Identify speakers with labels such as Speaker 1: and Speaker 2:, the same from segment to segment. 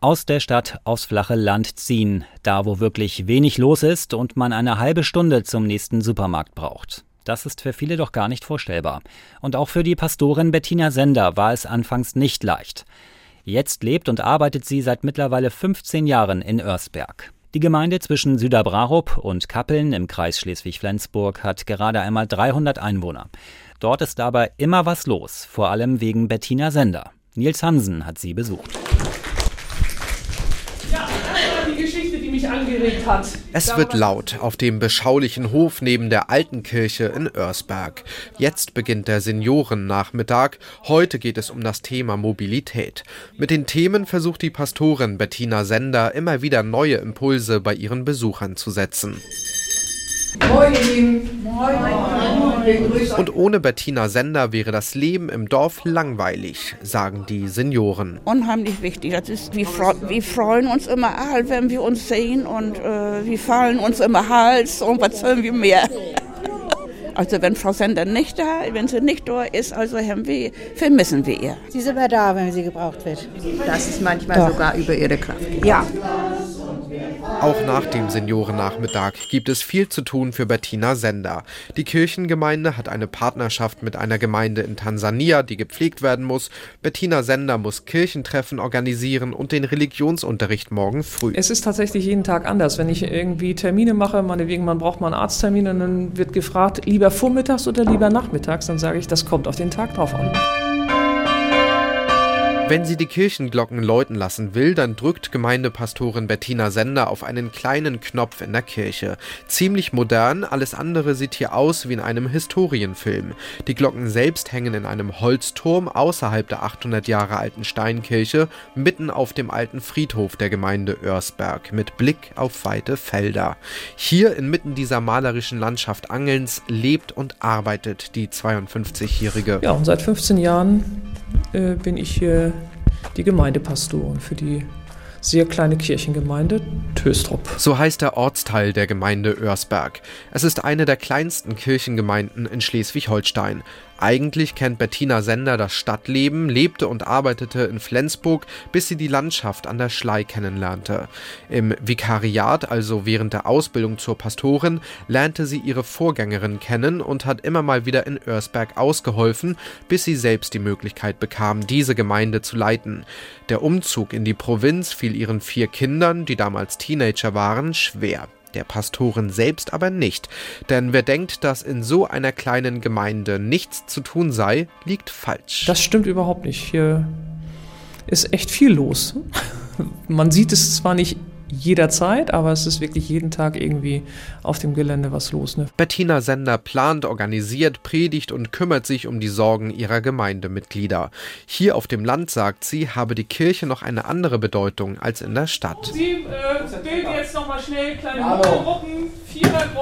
Speaker 1: Aus der Stadt aufs flache Land ziehen, da wo wirklich wenig los ist und man eine halbe Stunde zum nächsten Supermarkt braucht. Das ist für viele doch gar nicht vorstellbar. Und auch für die Pastorin Bettina Sender war es anfangs nicht leicht. Jetzt lebt und arbeitet sie seit mittlerweile 15 Jahren in Örsberg. Die Gemeinde zwischen Süderbrarup und Kappeln im Kreis Schleswig-Flensburg hat gerade einmal 300 Einwohner. Dort ist aber immer was los, vor allem wegen Bettina Sender. Nils Hansen hat sie besucht.
Speaker 2: Mich angeregt hat.
Speaker 3: Es wird laut auf dem beschaulichen Hof neben der alten Kirche in Örsberg. Jetzt beginnt der Seniorennachmittag. Heute geht es um das Thema Mobilität. Mit den Themen versucht die Pastorin Bettina Sender immer wieder neue Impulse bei ihren Besuchern zu setzen. Moin, ihr Lieben. Moin. Und ohne Bettina Sender wäre das Leben im Dorf langweilig, sagen die Senioren.
Speaker 4: Unheimlich wichtig. Das ist, wir, wir freuen uns immer, wenn wir uns sehen und äh, wir fallen uns immer Hals und was sollen wir mehr. Also wenn Frau Sender nicht da, wenn sie nicht da ist, also haben wir, vermissen wir ihr.
Speaker 5: Sie ist immer da, wenn sie gebraucht wird.
Speaker 6: Das ist manchmal Doch. sogar über ihre Kraft.
Speaker 4: Ja.
Speaker 3: Auch nach dem Seniorennachmittag gibt es viel zu tun für Bettina Sender. Die Kirchengemeinde hat eine Partnerschaft mit einer Gemeinde in Tansania, die gepflegt werden muss. Bettina Sender muss Kirchentreffen organisieren und den Religionsunterricht morgen früh.
Speaker 2: Es ist tatsächlich jeden Tag anders. Wenn ich irgendwie Termine mache, meinetwegen, man braucht mal einen Arzttermin und dann wird gefragt, lieber vormittags oder lieber nachmittags, dann sage ich, das kommt auf den Tag drauf an.
Speaker 3: Wenn sie die Kirchenglocken läuten lassen will, dann drückt Gemeindepastorin Bettina Sender auf einen kleinen Knopf in der Kirche. Ziemlich modern, alles andere sieht hier aus wie in einem Historienfilm. Die Glocken selbst hängen in einem Holzturm außerhalb der 800 Jahre alten Steinkirche, mitten auf dem alten Friedhof der Gemeinde Örsberg, mit Blick auf weite Felder. Hier inmitten dieser malerischen Landschaft Angelns lebt und arbeitet die 52-Jährige.
Speaker 2: Ja, und seit 15 Jahren äh, bin ich hier die Gemeindepastorin für die sehr kleine Kirchengemeinde Töstrup.
Speaker 3: So heißt der Ortsteil der Gemeinde Örsberg. Es ist eine der kleinsten Kirchengemeinden in Schleswig-Holstein. Eigentlich kennt Bettina Sender das Stadtleben, lebte und arbeitete in Flensburg, bis sie die Landschaft an der Schlei kennenlernte. Im Vikariat, also während der Ausbildung zur Pastorin, lernte sie ihre Vorgängerin kennen und hat immer mal wieder in Örsberg ausgeholfen, bis sie selbst die Möglichkeit bekam, diese Gemeinde zu leiten. Der Umzug in die Provinz fiel ihren vier Kindern, die damals Teenager waren, schwer der Pastoren selbst aber nicht. Denn wer denkt, dass in so einer kleinen Gemeinde nichts zu tun sei, liegt falsch.
Speaker 2: Das stimmt überhaupt nicht. Hier ist echt viel los. Man sieht es zwar nicht jederzeit, aber es ist wirklich jeden Tag irgendwie auf dem Gelände was los. Ne?
Speaker 3: Bettina Sender plant, organisiert, predigt und kümmert sich um die Sorgen ihrer Gemeindemitglieder. Hier auf dem Land, sagt sie, habe die Kirche noch eine andere Bedeutung als in der Stadt. Sie äh, bilden jetzt nochmal schnell kleine Gruppen,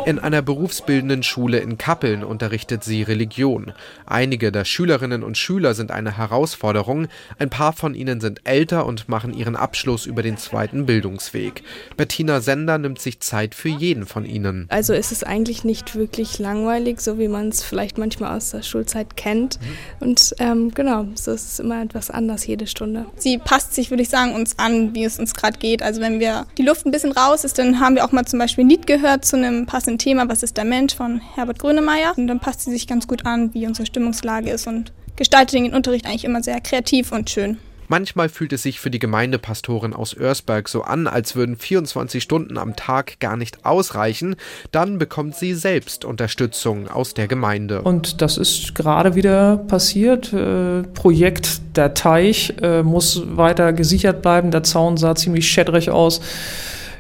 Speaker 3: in einer berufsbildenden Schule in Kappeln unterrichtet sie Religion. Einige der Schülerinnen und Schüler sind eine Herausforderung, ein paar von ihnen sind älter und machen ihren Abschluss über den zweiten Bildungsweg. Bettina Sender nimmt sich Zeit für jeden von ihnen.
Speaker 7: Also ist es eigentlich nicht wirklich langweilig, so wie man es vielleicht manchmal aus der Schulzeit kennt. Mhm. Und ähm, genau, so ist es immer etwas anders jede Stunde.
Speaker 8: Sie passt sich, würde ich sagen, uns an, wie es uns gerade geht. Also wenn wir die Luft ein bisschen raus ist, dann haben wir auch mal zum Beispiel ein Lied gehört zu einem passenden Thema, was ist der Mensch von Herbert Grönemeyer. Und dann passt sie sich ganz gut an, wie unsere Stimmungslage ist und gestaltet den Unterricht eigentlich immer sehr kreativ und schön.
Speaker 3: Manchmal fühlt es sich für die Gemeindepastorin aus Örsberg so an, als würden 24 Stunden am Tag gar nicht ausreichen. Dann bekommt sie selbst Unterstützung aus der Gemeinde.
Speaker 2: Und das ist gerade wieder passiert. Äh, Projekt Der Teich äh, muss weiter gesichert bleiben. Der Zaun sah ziemlich schädrig aus.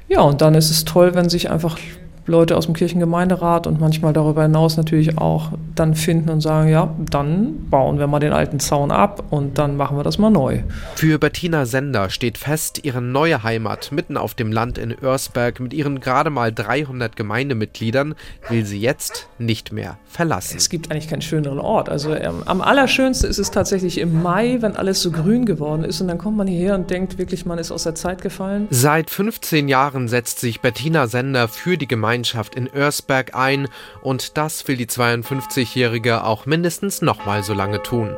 Speaker 2: Ja, und dann ist es toll, wenn sich einfach Leute aus dem Kirchengemeinderat und manchmal darüber hinaus natürlich auch dann finden und sagen, ja, dann bauen wir mal den alten Zaun ab und dann machen wir das mal neu.
Speaker 3: Für Bettina Sender steht fest, ihre neue Heimat mitten auf dem Land in Örsberg mit ihren gerade mal 300 Gemeindemitgliedern will sie jetzt nicht mehr verlassen.
Speaker 2: Es gibt eigentlich keinen schöneren Ort. Also ähm, am allerschönsten ist es tatsächlich im Mai, wenn alles so grün geworden ist und dann kommt man hierher und denkt wirklich, man ist aus der Zeit gefallen.
Speaker 3: Seit 15 Jahren setzt sich Bettina Sender für die Gemeinde Gemeinschaft in Örsberg ein und das will die 52-Jährige auch mindestens nochmal so lange tun.